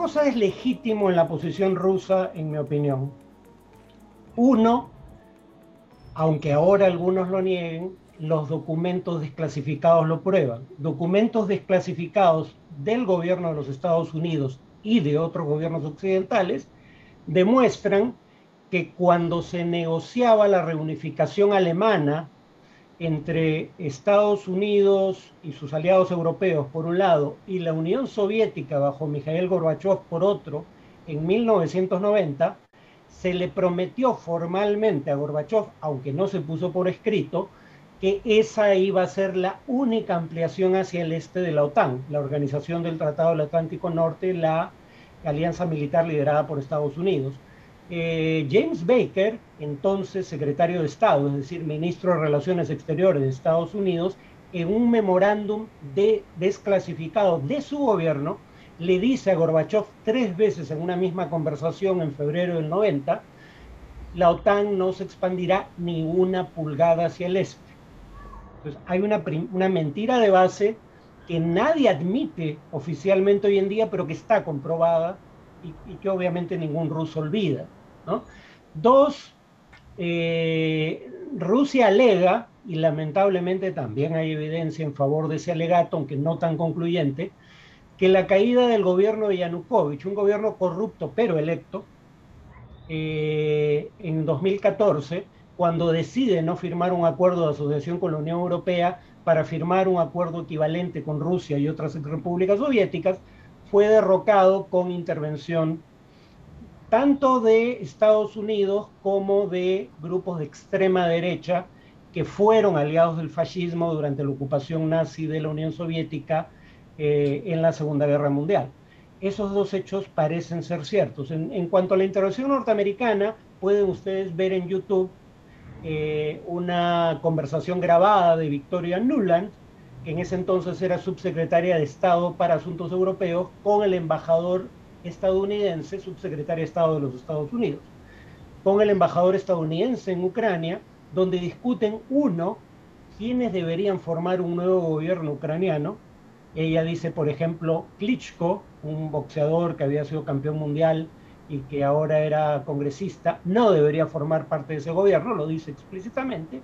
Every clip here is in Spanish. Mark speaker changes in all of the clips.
Speaker 1: cosas es legítimo en la posición rusa, en mi opinión. Uno, aunque ahora algunos lo nieguen, los documentos desclasificados lo prueban. Documentos desclasificados del gobierno de los Estados Unidos y de otros gobiernos occidentales demuestran que cuando se negociaba la reunificación alemana entre Estados Unidos y sus aliados europeos por un lado y la Unión Soviética bajo Mikhail Gorbachev por otro en 1990, se le prometió formalmente a Gorbachev, aunque no se puso por escrito, que esa iba a ser la única ampliación hacia el este de la OTAN, la Organización del Tratado del Atlántico Norte, la alianza militar liderada por Estados Unidos. Eh, James Baker, entonces secretario de Estado, es decir, ministro de Relaciones Exteriores de Estados Unidos, en un memorándum de desclasificado de su gobierno, le dice a Gorbachev tres veces en una misma conversación en febrero del 90, la OTAN no se expandirá ni una pulgada hacia el este. Entonces, hay una, una mentira de base que nadie admite oficialmente hoy en día, pero que está comprobada y, que obviamente ningún ruso olvida. Dos, eh, Rusia alega, y lamentablemente también hay evidencia en favor de ese alegato, aunque no tan concluyente, que la caída del gobierno de Yanukovych, un gobierno corrupto pero electo, eh, en 2014, cuando decide no firmar un acuerdo de asociación con la Unión Europea para firmar un acuerdo equivalente con Rusia y otras repúblicas soviéticas, fue derrocado con intervención tanto de Estados Unidos como de grupos de extrema derecha que fueron aliados del fascismo durante la ocupación nazi de la Unión Soviética eh, en la Segunda Guerra Mundial. Esos dos hechos parecen ser ciertos. En, cuanto a la intervención norteamericana, pueden ustedes ver en YouTube eh, una conversación grabada de Victoria Nuland, que en ese entonces era subsecretaria de Estado para Asuntos Europeos, con el embajador estadounidense, subsecretaria de Estado de los Estados Unidos, con el embajador estadounidense en Ucrania, donde discuten, uno, quiénes deberían formar un nuevo gobierno ucraniano. Ella dice, por ejemplo, Klitschko, un boxeador que había sido campeón mundial y que ahora era congresista, no debería formar parte de ese gobierno, lo dice explícitamente.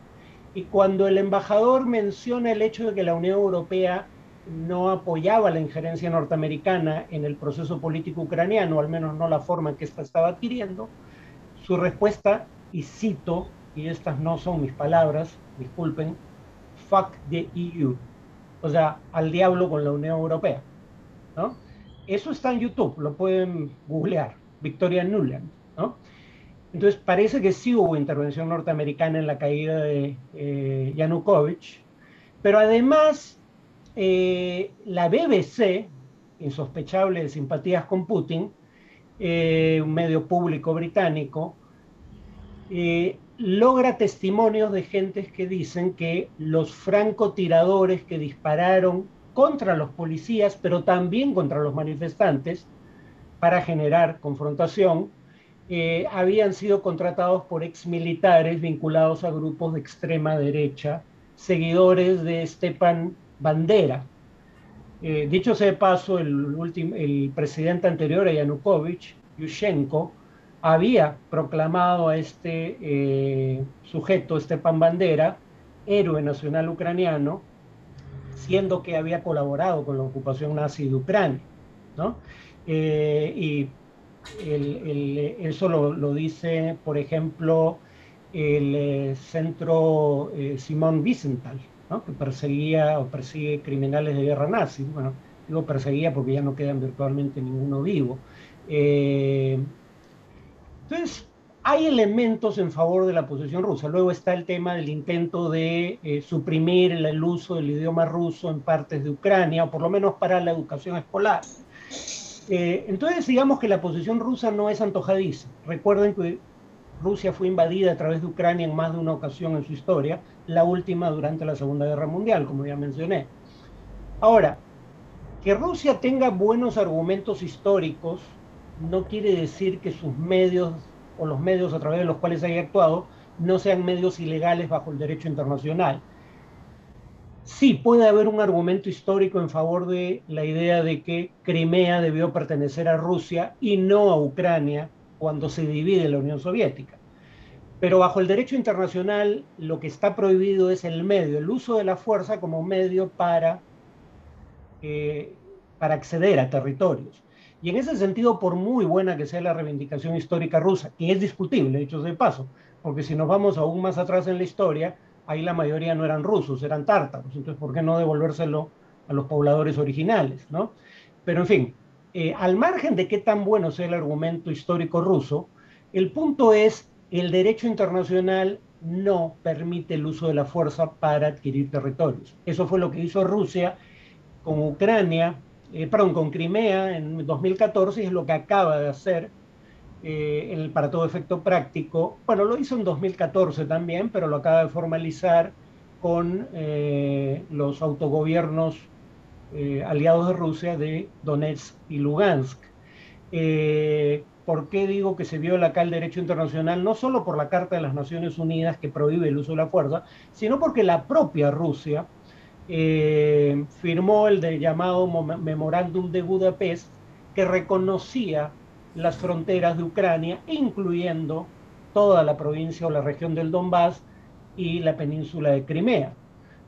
Speaker 1: Y cuando el embajador menciona el hecho de que la Unión Europea no apoyaba la injerencia norteamericana en el proceso político ucraniano, al menos no la forma en que ésta estaba adquiriendo, su respuesta, y cito, y estas no son mis palabras, disculpen, fuck the EU, o sea, al diablo con la Unión Europea. ¿no? Eso está en YouTube, lo pueden googlear. Victoria Nuland. ¿no? Entonces parece que sí hubo intervención norteamericana en la caída de eh, Yanukovych, pero además eh, la BBC, insospechable de simpatías con Putin, eh, un medio público británico, logra testimonios de gentes que dicen que los francotiradores que dispararon contra los policías, pero también contra los manifestantes, para generar confrontación, eh, habían sido contratados por exmilitares vinculados a grupos de extrema derecha, seguidores de Stepan Bandera. Eh, dicho sea de paso, el, presidente anterior a Yanukovych, Yushchenko, había proclamado a este eh, sujeto, Stepan Bandera, héroe nacional ucraniano, siendo que había colaborado con la ocupación nazi de Ucrania. ¿no? Eh, y eso lo, dice, por ejemplo, el centro Simón Wiesenthal, que perseguía o persigue criminales de guerra nazi. Bueno, digo perseguía porque ya no quedan virtualmente ninguno vivo. entonces, hay elementos en favor de la posición rusa. Luego está el tema del intento de suprimir el, uso del idioma ruso en partes de Ucrania, o por lo menos para la educación escolar. Eh, entonces, digamos que la posición rusa no es antojadiza. Recuerden que Rusia fue invadida a través de Ucrania en más de una ocasión en su historia, la última durante la Segunda Guerra Mundial, como ya mencioné. Ahora, que Rusia tenga buenos argumentos históricos no quiere decir que sus medios o los medios a través de los cuales haya actuado no sean medios ilegales bajo el derecho internacional. sí puede haber un argumento histórico en favor de la idea de que Crimea debió pertenecer a Rusia y no a Ucrania cuando se divide la Unión Soviética. Pero bajo el derecho internacional lo que está prohibido es el medio, el uso de la fuerza como medio para, eh, para acceder a territorios. Y en ese sentido, por muy buena que sea la reivindicación histórica rusa, que es discutible, dicho de paso, porque si nos vamos aún más atrás en la historia, ahí la mayoría no eran rusos, eran tártaros. Entonces, ¿por qué no devolvérselo a los pobladores originales? ¿no? Pero, en fin, eh, al margen de qué tan bueno sea el argumento histórico ruso, el punto es el derecho internacional no permite el uso de la fuerza para adquirir territorios. Eso fue lo que hizo Rusia con Ucrania, eh, perdón, con Crimea en 2014 y es lo que acaba de hacer eh, para todo efecto práctico. Bueno, lo hizo en 2014 también, pero lo acaba de formalizar con los autogobiernos eh, aliados de Rusia de Donetsk y Lugansk. ¿Por qué digo que se viola acá el derecho internacional? No solo por la Carta de las Naciones Unidas que prohíbe el uso de la fuerza, sino porque la propia Rusia firmó el llamado Memorándum de Budapest que reconocía las fronteras de Ucrania, incluyendo toda la provincia o la región del Donbass y la península de Crimea.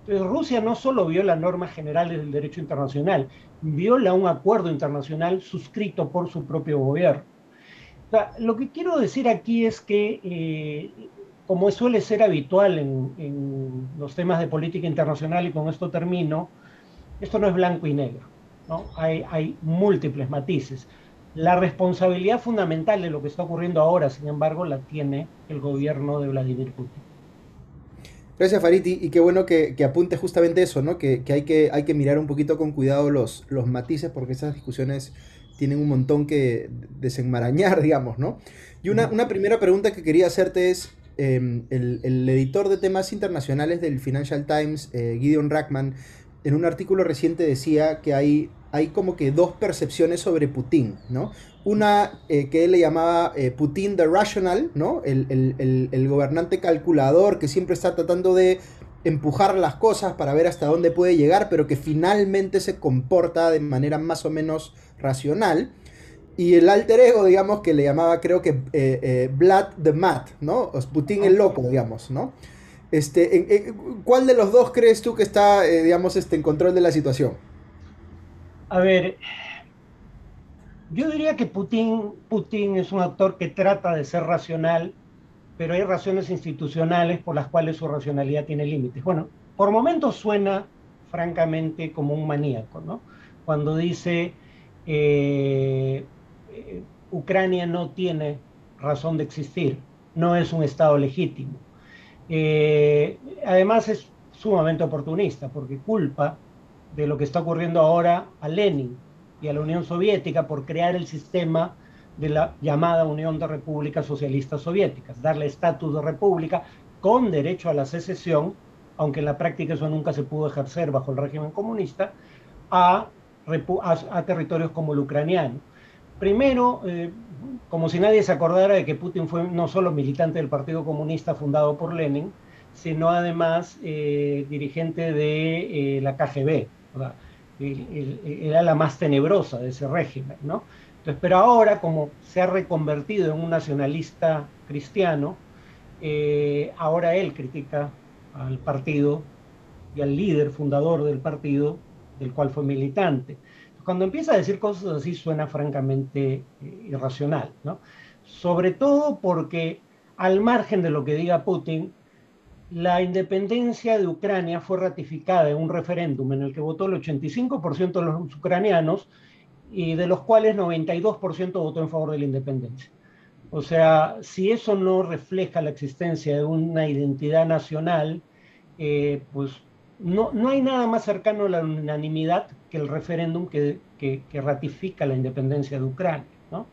Speaker 1: Entonces Rusia no solo viola normas generales del derecho internacional, viola un acuerdo internacional suscrito por su propio gobierno. lo que quiero decir aquí es que, eh, como suele ser habitual en, los temas de política internacional, y con esto termino, esto no es blanco y negro, ¿no? Hay, hay múltiples matices. La responsabilidad fundamental de lo que está ocurriendo ahora, sin embargo, la tiene el gobierno de Vladimir Putin.
Speaker 2: Gracias, Fariti, y qué bueno que, apunte justamente eso, ¿no? Que, hay que hay que mirar un poquito con cuidado los, los matices, porque esas discusiones tienen un montón que desenmarañar, digamos, ¿no? Y una, primera pregunta que quería hacerte es, em, el, editor de temas internacionales del Financial Times, eh, Gideon Rackman, en un artículo reciente decía que hay hay como que dos percepciones sobre Putin, ¿no? Una eh, que él le llamaba eh, Putin the Rational, ¿no? El, gobernante calculador que siempre está tratando de empujar las cosas para ver hasta dónde puede llegar, pero que finalmente se comporta de manera más o menos racional. Y el alter ego, digamos, que le llamaba, creo que, eh, Vlad the Mad, ¿no? Putin el loco, digamos, ¿no? Este, ¿Cuál de los dos crees tú que está, digamos, este, en control de la situación?
Speaker 1: A ver, yo diría que Putin, Putin es un actor que trata de ser racional, pero hay razones institucionales por las cuales su racionalidad tiene límites. Bueno, por momentos suena francamente como un maníaco, ¿no? Cuando dice eh, eh, Ucrania no tiene razón de existir, no es un Estado legítimo. Eh, además es sumamente oportunista porque culpa de lo que está ocurriendo ahora a Lenin y a la Unión Soviética por crear el sistema de la llamada Unión de Repúblicas Socialistas Soviéticas, darle estatus de república con derecho a la secesión, aunque en la práctica eso nunca se pudo ejercer bajo el régimen comunista, a, a, territorios como el ucraniano. Primero, eh, como si nadie se acordara de que Putin fue no solo militante del Partido Comunista fundado por Lenin, sino además eh, dirigente de eh, la KGB, era la más tenebrosa de ese régimen, ¿no? Entonces, pero ahora, como se ha reconvertido en un nacionalista cristiano, eh, ahora él critica al partido y al líder fundador del partido del cual fue militante. Cuando empieza a decir cosas así suena francamente eh, irracional, ¿no? Sobre todo porque al margen de lo que diga Putin, la independencia de Ucrania fue ratificada en un referéndum en el que votó el 85% de los ucranianos y de los cuales 92% votó en favor de la independencia. O sea, si eso no refleja la existencia de una identidad nacional, eh, pues no, no, hay nada más cercano a la unanimidad que el referéndum que, que, ratifica la independencia de Ucrania. ¿no?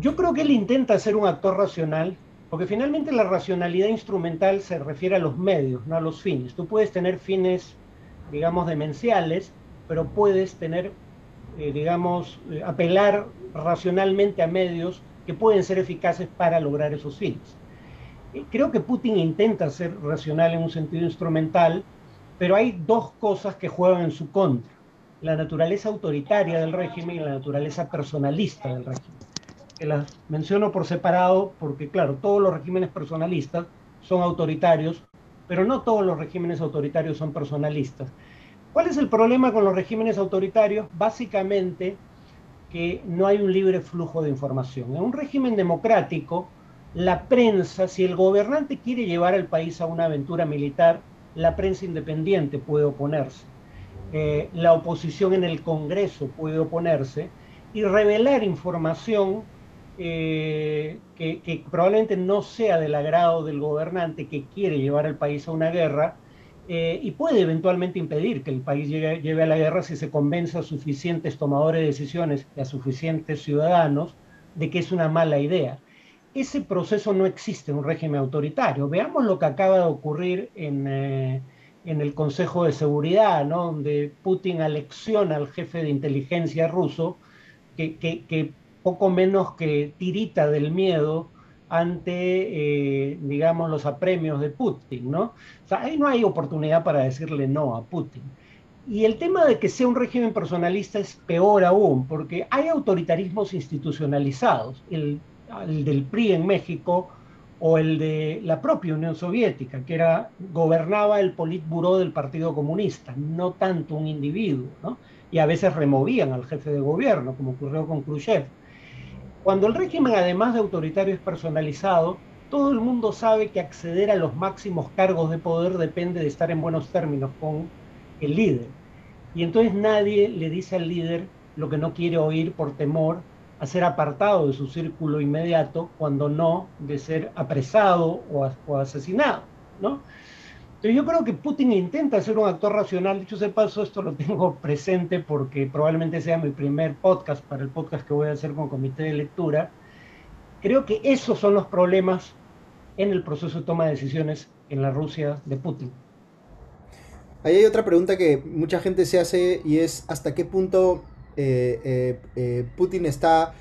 Speaker 1: Yo creo que él intenta ser un actor racional, porque finalmente la racionalidad instrumental se refiere a los medios, no a los fines. Tú puedes tener fines, digamos, demenciales, pero puedes tener, eh, digamos, eh, apelar racionalmente a medios que pueden ser eficaces para lograr esos fines. Eh, creo que Putin intenta ser racional en un sentido instrumental, pero hay dos cosas que juegan en su contra. La naturaleza autoritaria del régimen y la naturaleza personalista del régimen. Que las menciono por separado porque, claro, todos los regímenes personalistas son autoritarios, pero no todos los regímenes autoritarios son personalistas. ¿Cuál es el problema con los regímenes autoritarios? Básicamente que no hay un libre flujo de información. En un régimen democrático, la prensa, si el gobernante quiere llevar al país a una aventura militar, la prensa independiente puede oponerse. Eh, la oposición en el Congreso puede oponerse y revelar información eh, que, probablemente no sea del agrado del gobernante que quiere llevar al país a una guerra eh, y puede eventualmente impedir que el país lleve, a la guerra si se convence a suficientes tomadores de decisiones y a suficientes ciudadanos de que es una mala idea. Ese proceso no existe en un régimen autoritario. Veamos lo que acaba de ocurrir en, eh, el Consejo de Seguridad, donde Putin alecciona al jefe de inteligencia ruso que, que poco menos que tirita del miedo ante, eh, digamos, los apremios de Putin, ¿no? O sea, ahí no hay oportunidad para decirle no a Putin. Y el tema de que sea un régimen personalista es peor aún, porque hay autoritarismos institucionalizados, el, el del PRI en México o el de la propia Unión Soviética, que era, gobernaba el Politburó del Partido Comunista, no tanto un individuo, ¿no? Y a veces removían al jefe de gobierno, como ocurrió con Khrushchev. Cuando el régimen, además de autoritario, es personalizado, todo el mundo sabe que acceder a los máximos cargos de poder depende de estar en buenos términos con el líder. Y entonces nadie le dice al líder lo que no quiere oír por temor a ser apartado de su círculo inmediato, cuando no de ser apresado o, o asesinado, ¿no? Yo creo que Putin intenta ser un actor racional. Dicho sea paso, esto lo tengo presente porque probablemente sea mi primer podcast para el podcast que voy a hacer con comité de lectura. Creo que esos son los problemas en el proceso de toma de decisiones en la Rusia de Putin.
Speaker 2: Ahí hay otra pregunta que mucha gente se hace y es hasta qué punto eh, eh, eh, Putin está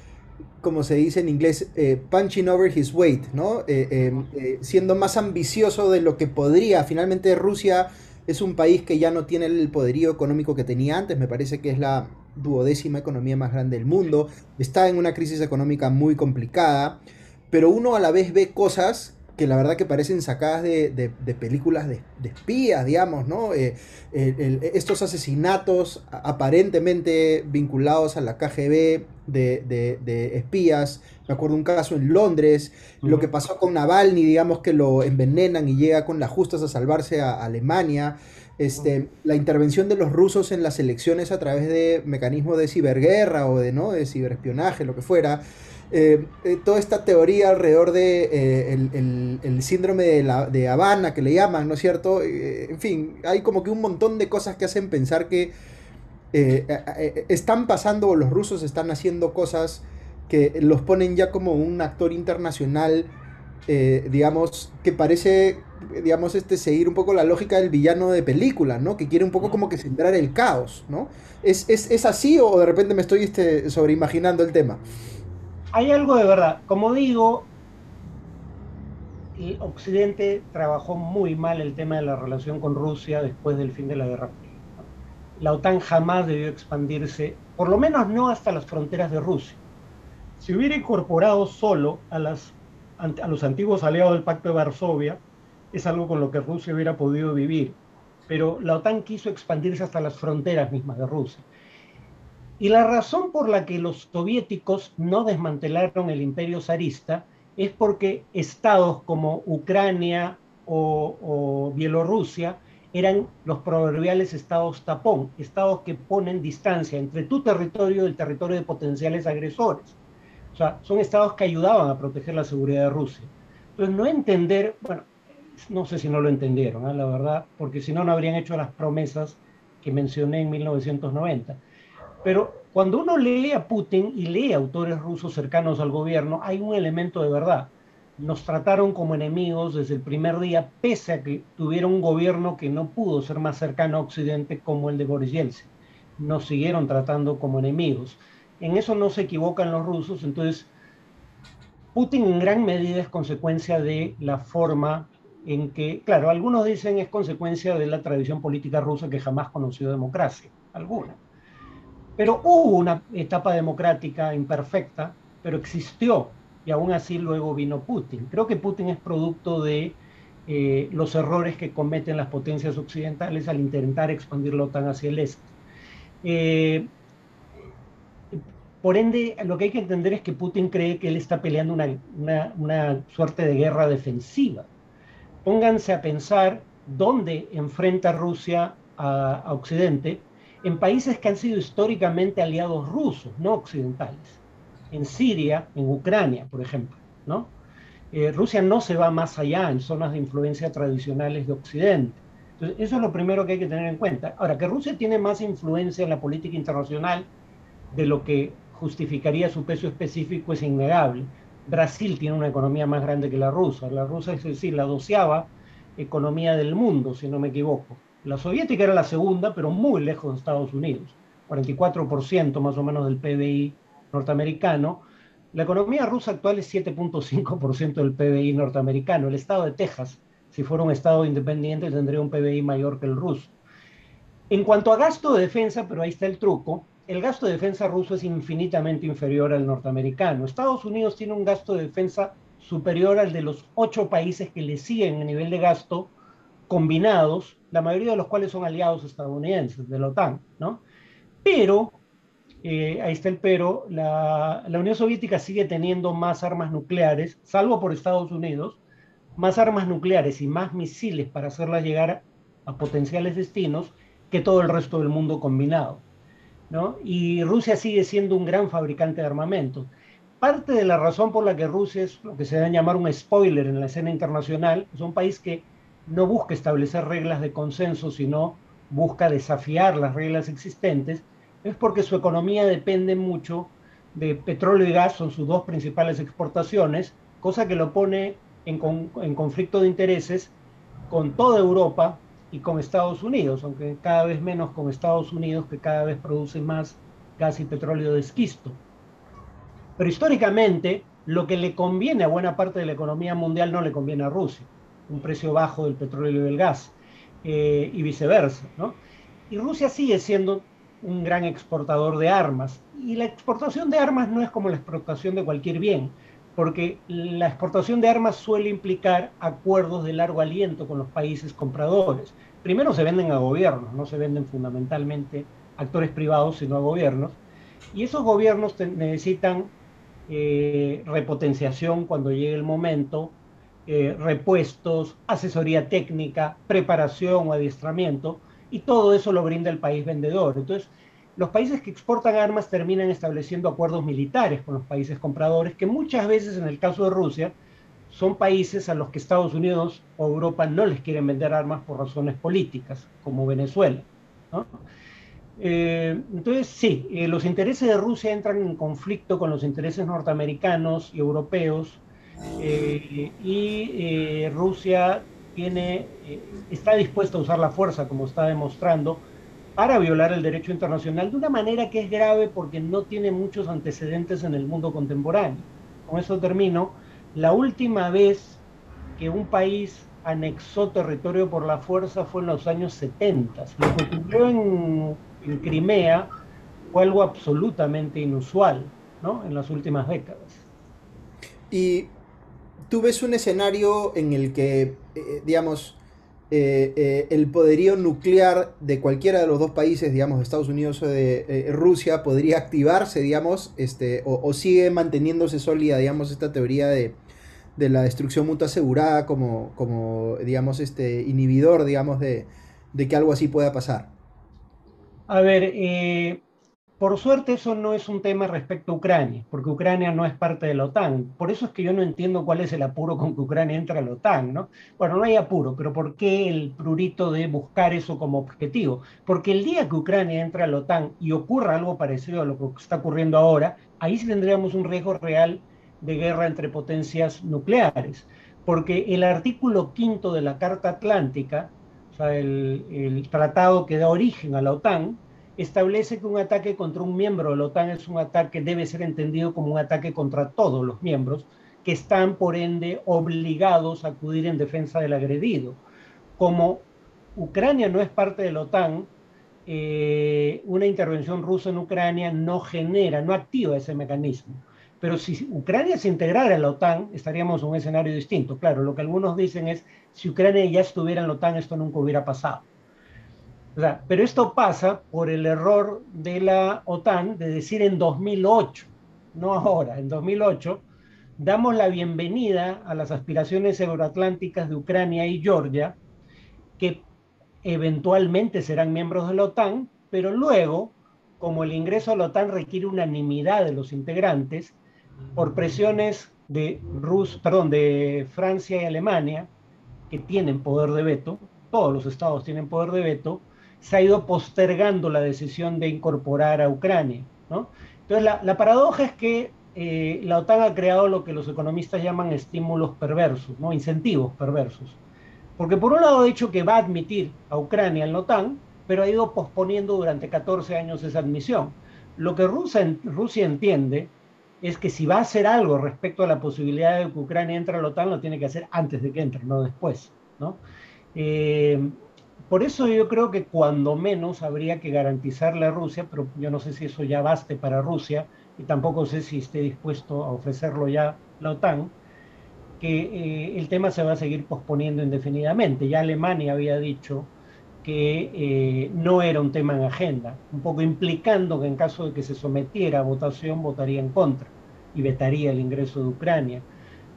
Speaker 2: como se dice en inglés, eh, punching over his weight, ¿no? Eh, eh, siendo más ambicioso de lo que podría. Finalmente Rusia es un país que ya no tiene el poderío económico que tenía antes, me parece que es la duodécima economía más grande del mundo, está en una crisis económica muy complicada, pero uno a la vez ve cosas que la verdad que parecen sacadas de, películas de, espías, digamos, ¿no? Eh, estos asesinatos aparentemente vinculados a la KGB de, espías, me acuerdo un caso en Londres, lo que pasó con Navalny, digamos que lo envenenan y llega con las justas a salvarse a Alemania, este, la intervención de los rusos en las elecciones a través de mecanismos de ciberguerra o de, ¿no? de ciberespionaje, lo que fuera. Eh, eh, toda esta teoría alrededor de eh, el, síndrome de, la, de Habana que le llaman, ¿no es cierto? en fin, hay como que un montón de cosas que hacen pensar que están pasando o los rusos están haciendo cosas que los ponen ya como un actor internacional, digamos, que parece, digamos, este, seguir un poco la lógica del villano de película, ¿no? Que quiere un poco como que sembrar el caos, ¿no? ¿Es, es, así o de repente me estoy este, sobreimaginando el tema?
Speaker 1: Hay algo de verdad. Como digo, el Occidente trabajó muy mal el tema de la relación con Rusia después del fin de la Guerra. La OTAN jamás debió expandirse, por lo menos no hasta las fronteras de Rusia. Si hubiera incorporado solo a, las, a los antiguos aliados del Pacto de Varsovia, es algo con lo que Rusia hubiera podido vivir. Pero la OTAN quiso expandirse hasta las fronteras mismas de Rusia. Y la razón por la que los soviéticos no desmantelaron el imperio zarista es porque estados como Ucrania o, Bielorrusia eran los proverbiales estados tapón, estados que ponen distancia entre tu territorio y el territorio de potenciales agresores. O sea, son estados que ayudaban a proteger la seguridad de Rusia. Entonces, no entender, bueno, no sé si no lo entendieron, ¿eh? la verdad, porque si no, no habrían hecho las promesas que mencioné en 1990. Pero cuando uno lee a Putin y lee autores rusos cercanos al gobierno, hay un elemento de verdad. Nos trataron como enemigos desde el primer día, pese a que tuvieron un gobierno que no pudo ser más cercano a Occidente como el de Boris Yeltsin. Nos siguieron tratando como enemigos. En eso no se equivocan los rusos, entonces Putin en gran medida es consecuencia de la forma en que, claro, algunos dicen es consecuencia de la tradición política rusa que jamás conoció democracia, alguna. Pero hubo una etapa democrática imperfecta, pero existió y aún así luego vino Putin. Creo que Putin es producto de eh, los errores que cometen las potencias occidentales al intentar expandir la OTAN hacia el este. Eh, por ende, lo que hay que entender es que Putin cree que él está peleando una, una suerte de guerra defensiva. Pónganse a pensar dónde enfrenta Rusia a Occidente en países que han sido históricamente aliados rusos, no occidentales en Siria, en Ucrania, por ejemplo, ¿no? Eh, Rusia no se va más allá en zonas de influencia tradicionales de Occidente. Entonces, eso es lo primero que hay que tener en cuenta. Ahora, que Rusia tiene más influencia en la política internacional de lo que justificaría su peso específico es innegable. Brasil tiene una economía más grande que la rusa. La rusa es decir, la doceava economía del mundo, si no me equivoco. La soviética era la segunda, pero muy lejos de Estados Unidos. 44% más o menos del PBI norteamericano, la economía rusa actual es 7.5% del PBI norteamericano. El estado de Texas, si fuera un estado independiente, tendría un PBI mayor que el ruso. En cuanto a gasto de defensa, pero ahí está el truco, el gasto de defensa ruso es infinitamente inferior al norteamericano. Estados Unidos tiene un gasto de defensa superior al de los ocho países que le siguen en nivel de gasto combinados, la mayoría de los cuales son aliados estadounidenses de la OTAN, ¿no? Pero eh, ahí está el pero, la, Unión Soviética sigue teniendo más armas nucleares, salvo por Estados Unidos, más armas nucleares y más misiles para hacerlas llegar a potenciales destinos que todo el resto del mundo combinado. ¿no? Y Rusia sigue siendo un gran fabricante de armamento. Parte de la razón por la que Rusia es lo que se a llamar un spoiler en la escena internacional es un país que no busca establecer reglas de consenso, sino busca desafiar las reglas existentes es porque su economía depende mucho de petróleo y gas, son sus dos principales exportaciones, cosa que lo pone en, conflicto de intereses con toda Europa y con Estados Unidos, aunque cada vez menos con Estados Unidos, que cada vez produce más gas y petróleo de esquisto. Pero históricamente, lo que le conviene a buena parte de la economía mundial no le conviene a Rusia, un precio bajo del petróleo y del gas, eh, y viceversa. Y Rusia sigue siendo un gran exportador de armas. Y la exportación de armas no es como la exportación de cualquier bien, porque la exportación de armas suele implicar acuerdos de largo aliento con los países compradores. Primero se venden a gobiernos, no se venden fundamentalmente a actores privados, sino a gobiernos. Y esos gobiernos necesitan eh, repotenciación cuando llegue el momento, eh, repuestos, asesoría técnica, preparación o adiestramiento, y todo eso lo brinda el país vendedor. Entonces, los países que exportan armas terminan estableciendo acuerdos militares con los países compradores, que muchas veces en el caso de Rusia son países a los que Estados Unidos o Europa no les quieren vender armas por razones políticas, como Venezuela. Eh, entonces, sí, eh, los intereses de Rusia entran en conflicto con los intereses norteamericanos y europeos, eh, y Rusia tiene, eh, está dispuesto a usar la fuerza, como está demostrando, para violar el derecho internacional de una manera que es grave porque no tiene muchos antecedentes en el mundo contemporáneo. Con eso termino. La última vez que un país anexó territorio por la fuerza fue en los años 70. Lo que ocurrió en, en Crimea fue algo absolutamente inusual ¿no? en las últimas décadas.
Speaker 2: Y tú ves un escenario en el que, eh, eh, digamos, eh, el poderío nuclear de cualquiera de los dos países, digamos, de Estados Unidos o de Rusia, podría activarse, digamos, este, o, sigue manteniéndose sólida, digamos, esta teoría de, la destrucción mutua asegurada como, como digamos, este inhibidor, digamos, de, de que algo así pueda pasar.
Speaker 1: A ver, por suerte eso no es un tema respecto a Ucrania, porque Ucrania no es parte de la OTAN. Por eso es que yo no entiendo cuál es el apuro con que Ucrania entra a la OTAN, ¿no? Bueno, no hay apuro, pero ¿por qué el prurito de buscar eso como objetivo? Porque el día que Ucrania entra a la OTAN y ocurra algo parecido a lo que está ocurriendo ahora, ahí sí tendríamos un riesgo real de guerra entre potencias nucleares, porque el artículo quinto de la Carta Atlántica, o sea, el, el tratado que da origen a la OTAN, establece que un ataque contra un miembro de la OTAN es un ataque, debe ser entendido como un ataque contra todos los miembros, que están por ende obligados a acudir en defensa del agredido. Como Ucrania no es parte de la OTAN, eh, una intervención rusa en Ucrania no genera, no activa ese mecanismo. Pero si Ucrania se integrara en la OTAN, estaríamos en un escenario distinto. Claro, lo que algunos dicen es, si Ucrania ya estuviera en la OTAN, esto nunca hubiera pasado. Pero esto pasa por el error de la OTAN de decir en 2008, no ahora, en 2008, damos la bienvenida a las aspiraciones euroatlánticas de Ucrania y Georgia, que eventualmente serán miembros de la OTAN, pero luego, como el ingreso a la OTAN requiere unanimidad de los integrantes, por presiones de, Rus, perdón, de Francia y Alemania, que tienen poder de veto, todos los estados tienen poder de veto, se ha ido postergando la decisión de incorporar a Ucrania. Entonces, la, paradoja es que eh, la OTAN ha creado lo que los economistas llaman estímulos perversos, ¿no? incentivos perversos. Porque por un lado ha dicho que va a admitir a Ucrania en la OTAN, pero ha ido posponiendo durante 14 años esa admisión. Lo que Rusia, entiende es que si va a hacer algo respecto a la posibilidad de que Ucrania entre a la OTAN, lo tiene que hacer antes de que entre, no después. ¿no? Eh, por eso yo creo que cuando menos habría que garantizarle a Rusia, pero yo no sé si eso ya baste para Rusia y tampoco sé si esté dispuesto a ofrecerlo ya la OTAN, que eh, el tema se va a seguir posponiendo indefinidamente. Ya Alemania había dicho que eh, no era un tema en agenda, un poco implicando que en caso de que se sometiera a votación votaría en contra y vetaría el ingreso de Ucrania.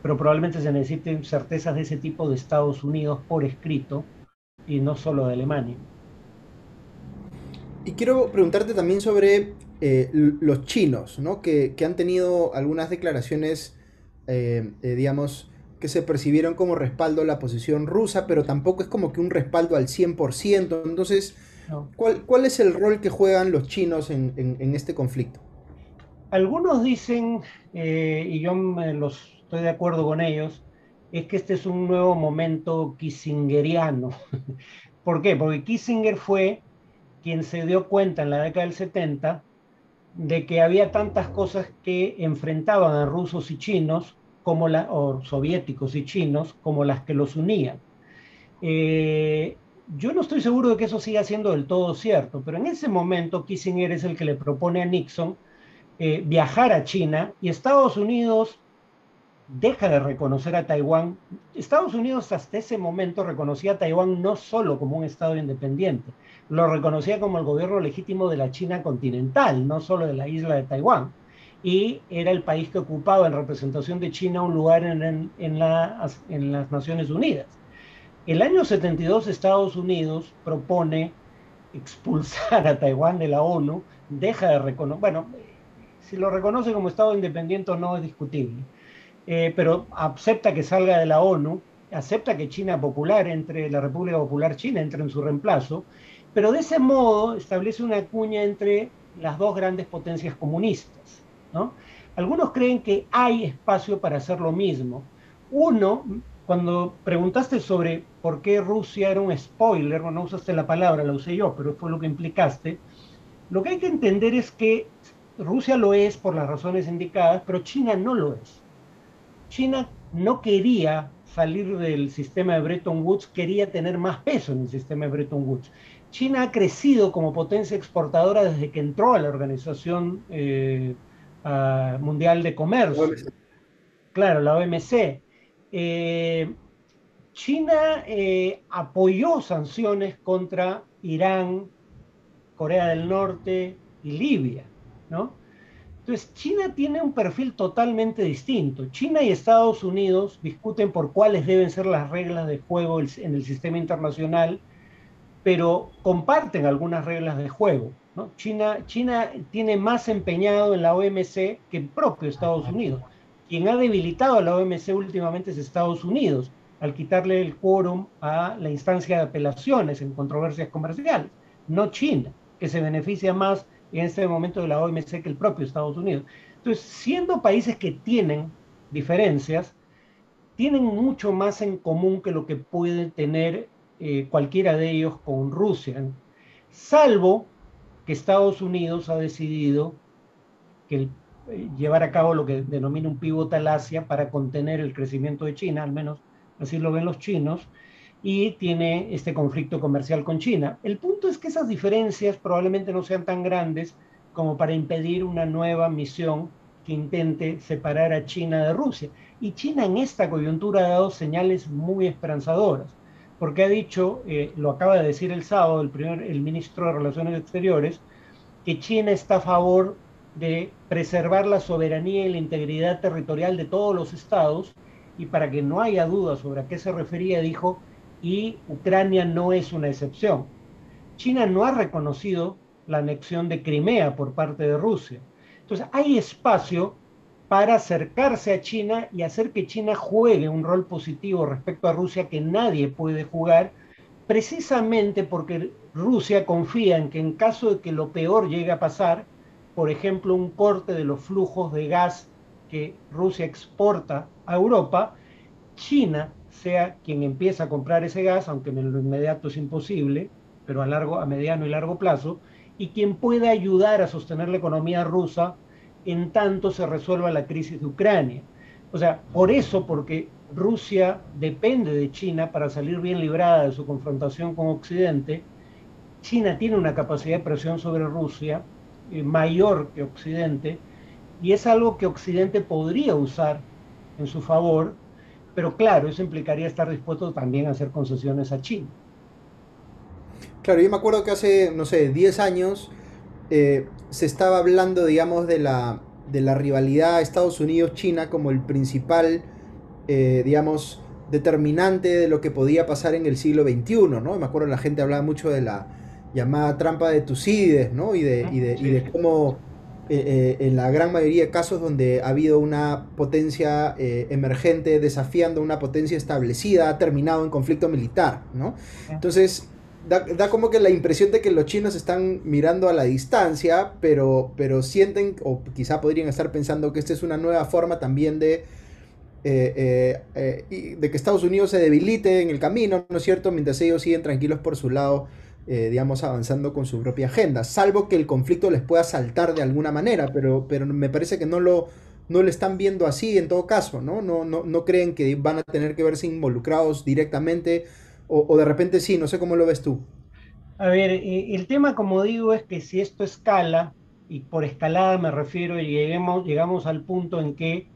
Speaker 1: Pero probablemente se necesiten certezas de ese tipo de Estados Unidos por escrito y no solo de Alemania.
Speaker 2: Y quiero preguntarte también sobre eh, los chinos, ¿no? que, que, han tenido algunas declaraciones eh, eh, digamos, que se percibieron como respaldo a la posición rusa, pero tampoco es como que un respaldo al 100%. Entonces, ¿cuál, ¿cuál, es el rol que juegan los chinos en, en, este conflicto?
Speaker 1: Algunos dicen, y yo los, estoy de acuerdo con ellos, es que este es un nuevo momento kissingeriano. ¿Por qué? Porque Kissinger fue quien se dio cuenta en la década del 70 de que había tantas cosas que enfrentaban a rusos y chinos como la, o soviéticos y chinos como las que los unían. Eh, yo no estoy seguro de que eso siga siendo del todo cierto, pero en ese momento Kissinger es el que le propone a Nixon eh, viajar a China y Estados Unidos deja de reconocer a Taiwán. Estados Unidos hasta ese momento reconocía a Taiwán no solo como un Estado independiente, lo reconocía como el gobierno legítimo de la China continental, no solo de la isla de Taiwán y era el país que ocupaba en representación de China un lugar en, en, las Naciones Unidas. El año 72 Estados Unidos propone expulsar a Taiwán de la ONU, deja de reconocer, bueno, si lo reconoce como Estado independiente no es discutible, eh, pero acepta que salga de la ONU, acepta que China Popular entre, la República Popular China entre en su reemplazo, pero de ese modo establece una cuña entre las dos grandes potencias comunistas. Algunos creen que hay espacio para hacer lo mismo. Uno, cuando preguntaste sobre por qué Rusia era un spoiler, no usaste la palabra, la usé yo, pero fue lo que implicaste, lo que hay que entender es que Rusia lo es por las razones indicadas, pero China no lo es. China no quería salir del sistema de Bretton Woods, quería tener más peso en el sistema de Bretton Woods. China ha crecido como potencia exportadora desde que entró a la organización eh, Mundial de Comercio. Claro, la OMC. Eh, China eh, apoyó sanciones contra Irán, Corea del Norte y Libia, ¿no? Entonces, China tiene un perfil totalmente distinto. China y Estados Unidos discuten por cuáles deben ser las reglas de juego en el sistema internacional, pero comparten algunas reglas de juego. China, China tiene más empeñado en la OMC que el propio Estados Unidos. Quien ha debilitado a la OMC últimamente es Estados Unidos, al quitarle el quórum a la instancia de apelaciones en controversias comerciales, no China, que se beneficia más en este momento de la OMC que el propio Estados Unidos. Entonces, siendo países que tienen diferencias, tienen mucho más en común que lo que puede tener eh, cualquiera de ellos con Rusia, salvo que Estados Unidos ha decidido que eh, llevar a cabo lo que denomina un pivot al Asia para contener el crecimiento de China, al menos así lo ven los chinos, y tiene este conflicto comercial con China. El punto es que esas diferencias probablemente no sean tan grandes como para impedir una nueva misión que intente separar a China de Rusia. Y China en esta coyuntura ha dado señales muy esperanzadoras, porque ha dicho, eh, lo acaba de decir el sábado el, primer, el ministro de Relaciones Exteriores, que China está a favor de preservar la soberanía y la integridad territorial de todos los estados, y para que no haya duda sobre a qué se refería, dijo, y Ucrania no es una excepción. China no ha reconocido la anexión de Crimea por parte de Rusia. Entonces hay espacio para acercarse a China y hacer que China juegue un rol positivo respecto a Rusia que nadie puede jugar, precisamente porque Rusia confía en que en caso de que lo peor llegue a pasar, por ejemplo, un corte de los flujos de gas que Rusia exporta a Europa, China sea quien empieza a comprar ese gas, aunque en lo inmediato es imposible, pero a, largo, a mediano y largo plazo, y quien pueda ayudar a sostener la economía rusa en tanto se resuelva la crisis de Ucrania. O sea, por eso, porque Rusia depende de China para salir bien librada de su confrontación con Occidente, China tiene una capacidad de presión sobre Rusia eh, mayor que Occidente, y es algo que Occidente podría usar en su favor, pero claro, eso implicaría estar dispuesto también a hacer concesiones a China.
Speaker 2: Claro, yo me acuerdo que hace, no sé, 10 años eh, se estaba hablando, digamos, de la, de la rivalidad Estados Unidos-China como el principal, eh, digamos, determinante de lo que podía pasar en el siglo XXI, ¿no? Me acuerdo la gente hablaba mucho de la llamada trampa de Tucídides, ¿no? Y de, y de, y de cómo eh, en la gran mayoría de casos donde ha habido una potencia emergente desafiando una potencia establecida ha terminado en conflicto militar, ¿no? Entonces, da, como que la impresión de que los chinos están mirando a la distancia, pero, pero sienten, o quizá podrían estar pensando que esta es una nueva forma también de, eh, eh, eh, de que Estados Unidos se debilite en el camino, ¿no es cierto? Mientras ellos siguen tranquilos por su lado, digamos, avanzando con su propia agenda, salvo que el conflicto les pueda saltar de alguna manera, pero, pero me parece que no lo, no lo están viendo así en todo caso, ¿no? No, no, no creen que van a tener que verse involucrados directamente o, de repente sí, no sé cómo lo ves tú.
Speaker 1: A ver, eh, el tema, como digo, es que si esto escala, y por escalada me refiero, lleguemos, llegamos al punto en que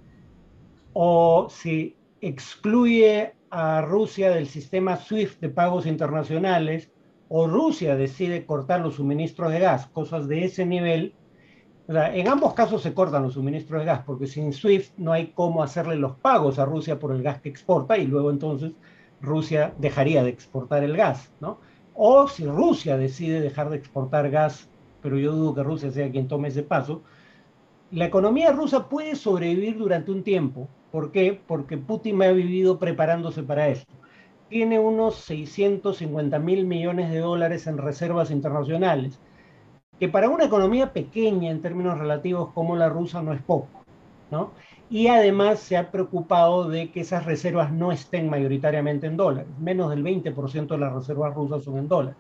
Speaker 1: o si excluye a Rusia del sistema SWIFT de pagos internacionales, o Rusia decide cortar los suministros de gas, cosas de ese nivel, en ambos casos se cortan los suministros de gas, porque sin SWIFT no hay cómo hacerle los pagos a Rusia por el gas que exporta y luego entonces Rusia dejaría de exportar el gas, ¿no? O si Rusia decide dejar de exportar gas, pero yo dudo que Rusia sea quien tome ese paso, la economía rusa puede sobrevivir durante un tiempo. ¿Por qué? Porque Putin ha vivido preparándose para esto. Tiene unos 650 mil millones de dólares en reservas internacionales, que para una economía pequeña en términos relativos como la rusa no es poco, ¿no? y además se ha preocupado de que esas reservas no estén mayoritariamente en dólares. Menos del 20% de las reservas rusas son en dólares.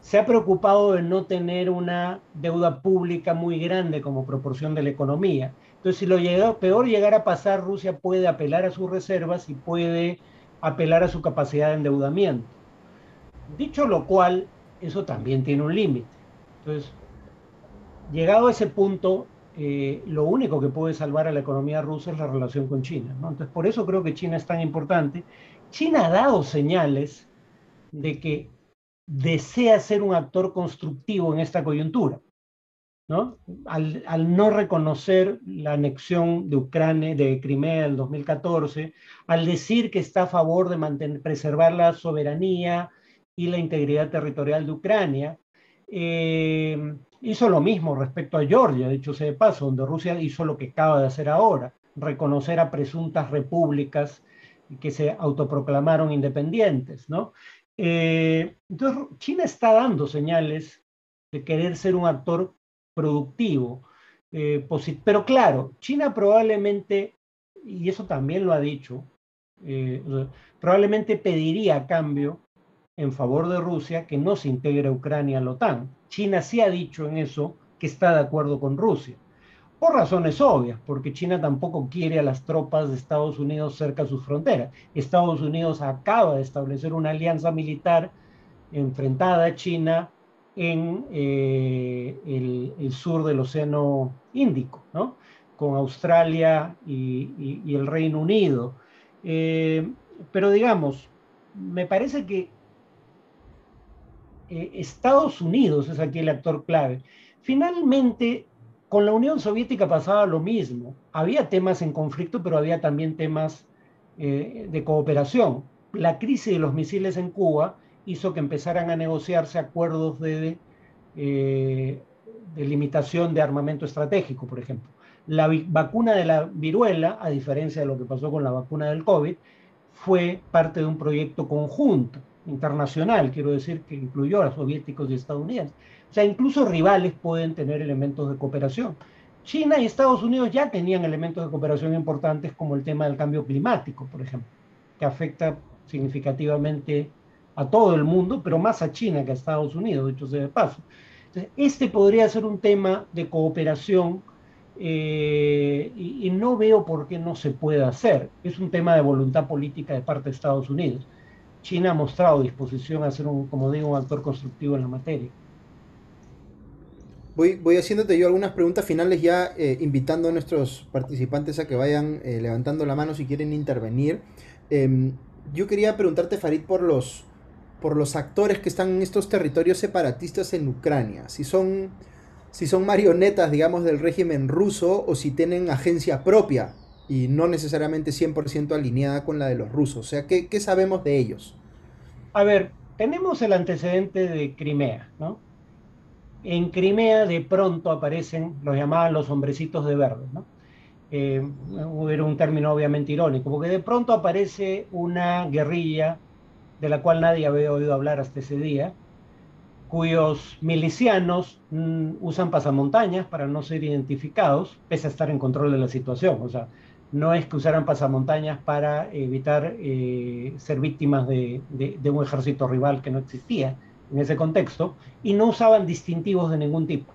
Speaker 1: Se ha preocupado de no tener una deuda pública muy grande como proporción de la economía. Entonces, si lo llega, peor llegara a pasar, Rusia puede apelar a sus reservas y puede apelar a su capacidad de endeudamiento. Dicho lo cual, eso también tiene un límite. Entonces, llegado a ese punto, eh, lo único que puede salvar a la economía rusa es la relación con China. Entonces, por eso creo que China es tan importante. China ha dado señales de que desea ser un actor constructivo en esta coyuntura. ¿No? Al, no reconocer la anexión de Ucrania, de Crimea en 2014, al decir que está a favor de mantener, preservar la soberanía y la integridad territorial de Ucrania, eh, Hizo lo mismo respecto a Georgia, dicho sea de paso, donde Rusia hizo lo que acaba de hacer ahora, reconocer a presuntas repúblicas que se autoproclamaron independientes, ¿no? Eh, entonces, China está dando señales de querer ser un actor productivo, eh, pero claro, China probablemente, y eso también lo ha dicho, eh, probablemente pediría a cambio en favor de Rusia que no se integre Ucrania a la OTAN. China sí ha dicho en eso que está de acuerdo con Rusia. por razones obvias, porque China tampoco quiere a las tropas de Estados Unidos cerca de sus fronteras. Estados Unidos acaba de establecer una alianza militar enfrentada a China en eh, el, sur del Océano Índico, ¿no? con Australia y, el Reino Unido. Eh, pero digamos, me parece que eh, Estados Unidos es aquí el actor clave. Finalmente, con la Unión Soviética pasaba lo mismo. Había temas en conflicto, pero había también temas de cooperación. La crisis de los misiles en Cuba hizo que empezaran a negociarse acuerdos de, eh, de limitación de armamento estratégico, por ejemplo. La vacuna de la viruela, a diferencia de lo que pasó con la vacuna del COVID, fue parte de un proyecto conjunto, internacional, quiero decir, que incluyó a soviéticos y estadounidenses. O sea, incluso rivales pueden tener elementos de cooperación. China y Estados Unidos ya tenían elementos de cooperación importantes como el tema del cambio climático, por ejemplo, que afecta significativamente a todo el mundo, pero más a China que a Estados Unidos, dicho sea de paso. Entonces, este podría ser un tema de cooperación eh, y, no veo por qué no se puede hacer. Es un tema de voluntad política de parte de Estados Unidos. China ha mostrado disposición a ser, un, como digo, un actor constructivo en la materia.
Speaker 2: Voy, voy haciéndote yo algunas preguntas finales ya, eh, invitando a nuestros participantes a que vayan eh, levantando la mano si quieren intervenir. Em, yo quería preguntarte, Farid, por los, por los actores que están en estos territorios separatistas en Ucrania, si son, si son marionetas, digamos, del régimen ruso o si tienen agencia propia y no necesariamente 100% alineada con la de los rusos. O sea, ¿qué, ¿qué, sabemos de ellos?
Speaker 1: A ver, tenemos el antecedente de Crimea, ¿no? En Crimea de pronto aparecen, los llamaban los hombrecitos de verde, ¿no? Eh, era un término obviamente irónico, porque de pronto aparece una guerrilla de la cual nadie había oído hablar hasta ese día, cuyos milicianos mm, usan pasamontañas para no ser identificados, pese a estar en control de la situación. O sea, no es que usaran pasamontañas para evitar eh, ser víctimas de, un ejército rival que no existía en ese contexto, y no usaban distintivos de ningún tipo,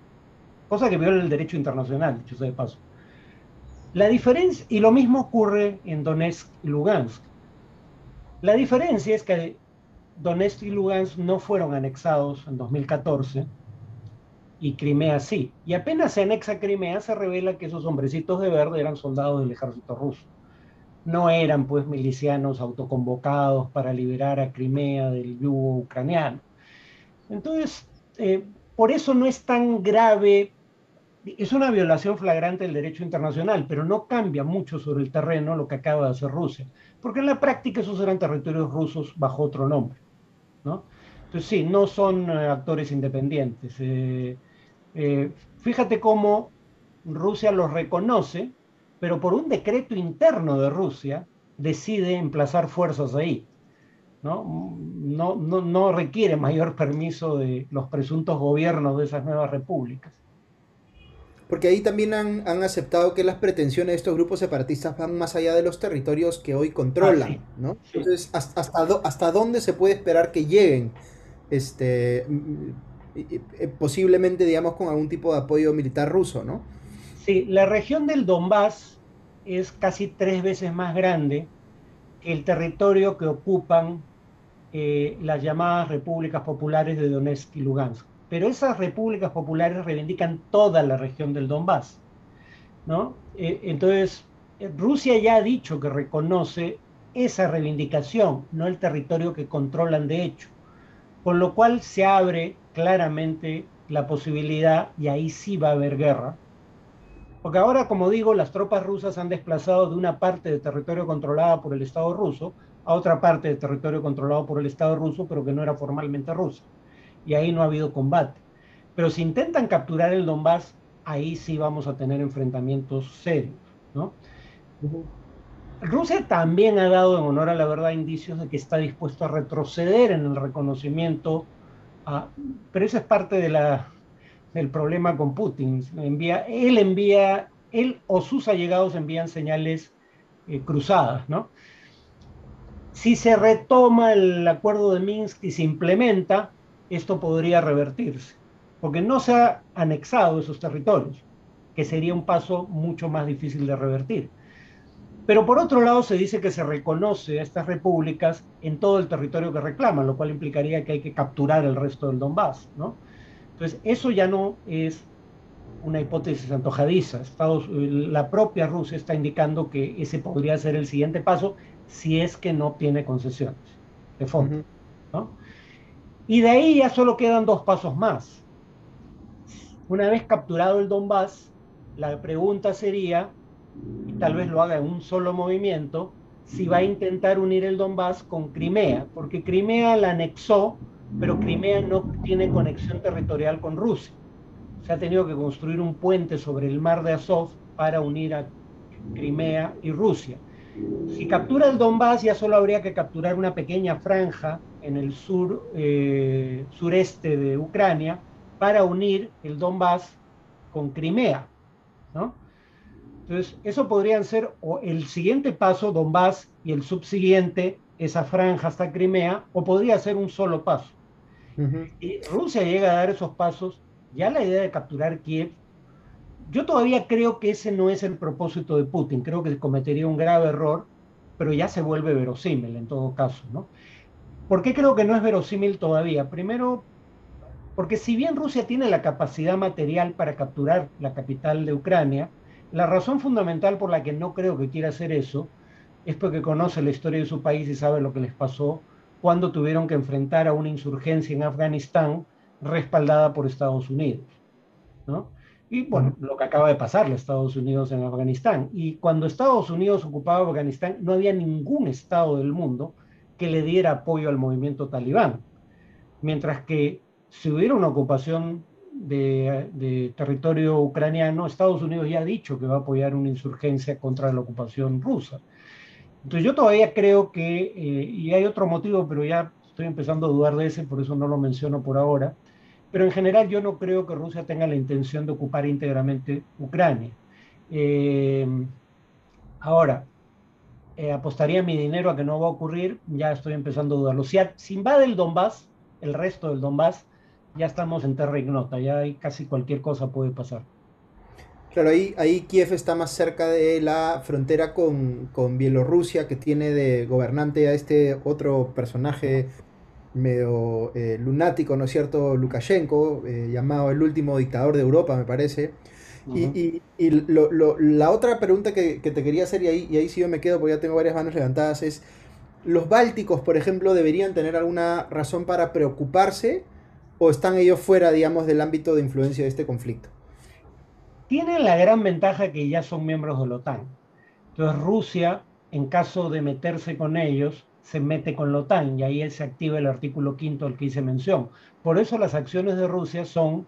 Speaker 1: cosa que viola el derecho internacional, dicho sea de paso. La diferencia, y lo mismo ocurre en Donetsk y Lugansk. La diferencia es que Donetsk y Lugansk no fueron anexados en 2014 y Crimea sí. Y apenas se anexa Crimea se revela que esos hombrecitos de verde eran soldados del ejército ruso. No eran pues milicianos autoconvocados para liberar a Crimea del yugo ucraniano. Entonces, eh, por eso no es tan grave es una violación flagrante del derecho internacional, pero no cambia mucho sobre el terreno lo que acaba de hacer Rusia, porque en la práctica esos eran territorios rusos bajo otro nombre. ¿no? Entonces sí, no son eh, actores independientes. Eh, eh, fíjate cómo Rusia los reconoce, pero por un decreto interno de Rusia decide emplazar fuerzas ahí. ¿no? Requiere mayor permiso de los presuntos gobiernos de esas nuevas repúblicas.
Speaker 2: Porque ahí también han, aceptado que las pretensiones de estos grupos separatistas van más allá de los territorios que hoy controlan, ah, ¿no? Entonces, ¿hasta, hasta, dónde se puede esperar que lleguen? Este, posiblemente, digamos, con algún tipo de apoyo militar ruso, ¿no?
Speaker 1: Sí, la región del Donbass es casi tres veces más grande que el territorio que ocupan eh, las llamadas repúblicas populares de Donetsk y Lugansk pero esas repúblicas populares reivindican toda la región del Donbass. ¿no? Eh, entonces, eh, Rusia ya ha dicho que reconoce esa reivindicación, no el territorio que controlan de hecho, con lo cual se abre claramente la posibilidad, y ahí sí va a haber guerra, porque ahora, como digo, las tropas rusas han desplazado de una parte del territorio controlada por el Estado ruso a otra parte del territorio controlado por el Estado ruso, pero que no era formalmente ruso y ahí no ha habido combate. Pero si intentan capturar el Donbass, ahí sí vamos a tener enfrentamientos serios, ¿no? Rusia también ha dado, en honor a la verdad, indicios de que está dispuesto a retroceder en el reconocimiento, pero eso es parte del problema con Putin. Envía, él envía, él o sus allegados envían señales eh, cruzadas, ¿no? Si se retoma el acuerdo de Minsk y se implementa, esto podría revertirse, porque no se ha anexado esos territorios. que sería un paso mucho más difícil de revertir. Pero por otro lado se dice que se reconoce a estas repúblicas en todo el territorio que reclaman, lo cual implicaría que hay que capturar el resto del Donbass, ¿no? Entonces, eso ya no es una hipótesis antojadiza. Estados, la propia Rusia está indicando que ese podría ser el siguiente paso si es que no tiene concesiones de fondo. ¿no? Y de ahí ya solo quedan dos pasos más. Una vez capturado el Donbass, la pregunta sería, y tal vez lo haga en un solo movimiento, si va a intentar unir el Donbass con Crimea, porque Crimea la anexó, pero Crimea no tiene conexión territorial con Rusia. Se ha tenido que construir un puente sobre el mar de Azov para unir a Crimea y Rusia. Si captura el Donbass, ya solo habría que capturar una pequeña franja en el sur, eh, sureste de Ucrania para unir el Donbass con Crimea. ¿no? Entonces, eso podrían ser o el siguiente paso, Donbass, y el subsiguiente, esa franja hasta Crimea, o podría ser un solo paso. Y Rusia llega a dar esos pasos, ya la idea de capturar Kiev, yo todavía creo que ese no es el propósito de Putin, creo que cometería un grave error, pero ya se vuelve verosímil en todo caso, ¿no? ¿Por qué creo que no es verosímil todavía? Primero, porque si bien Rusia tiene la capacidad material para capturar la capital de Ucrania, la razón fundamental por la que no creo que quiera hacer eso es porque conoce la historia de su país y sabe lo que les pasó cuando tuvieron que enfrentar a una insurgencia en Afganistán respaldada por Estados Unidos. ¿no? Y bueno, lo que acaba de pasarle a Estados Unidos en Afganistán. Y cuando Estados Unidos ocupaba Afganistán, no había ningún estado del mundo que le diera apoyo al movimiento talibán. Mientras que si hubiera una ocupación de, territorio ucraniano, Estados Unidos ya ha dicho que va a apoyar una insurgencia contra la ocupación rusa. Entonces yo todavía creo que, eh, y hay otro motivo, pero ya estoy empezando a dudar de ese, por eso no lo menciono por ahora, pero en general yo no creo que Rusia tenga la intención de ocupar íntegramente Ucrania. Eh, ahora, eh, apostaría mi dinero a que no va a ocurrir, ya estoy empezando a dudarlo. Si, si invade el Donbass, el resto del Donbass, ya estamos en terra ignota, ya casi cualquier cosa puede pasar.
Speaker 2: Claro, ahí, ahí Kiev está más cerca de la frontera con, con, Bielorrusia, que tiene de gobernante a este otro personaje medio eh, lunático, ¿no es cierto? Lukashenko, eh, llamado el último dictador de Europa, me parece. Y, y, lo, lo, la otra pregunta que, que, te quería hacer, y ahí, y ahí sí yo me quedo porque ya tengo varias manos levantadas, es, ¿los bálticos, por ejemplo, deberían tener alguna razón para preocuparse o están ellos fuera, digamos, del ámbito de influencia de este conflicto?
Speaker 1: Tienen la gran ventaja que ya son miembros de la OTAN. Entonces Rusia, en caso de meterse con ellos, se mete con la OTAN y ahí se activa el artículo quinto al que hice mención. Por eso las acciones de Rusia son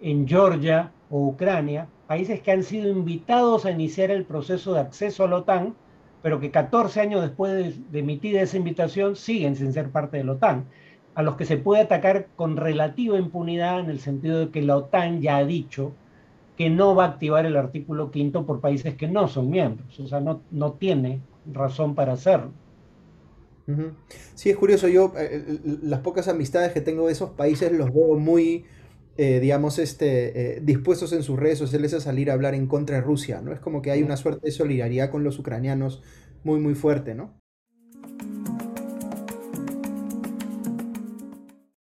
Speaker 1: en Georgia o Ucrania, países que han sido invitados a iniciar el proceso de acceso a la OTAN, pero que 14 años después de, de emitir esa invitación siguen sin ser parte de la OTAN a los que se puede atacar con relativa impunidad en el sentido de que la OTAN ya ha dicho que no va a activar el artículo quinto por países que no son miembros, o sea, no, no tiene razón para hacerlo.
Speaker 2: Sí, es curioso, yo eh, las pocas amistades que tengo de esos países los veo muy, eh, digamos, este, eh, dispuestos en sus redes sociales a salir a hablar en contra de Rusia, ¿no? Es como que hay una suerte de solidaridad con los ucranianos muy, muy fuerte, ¿no?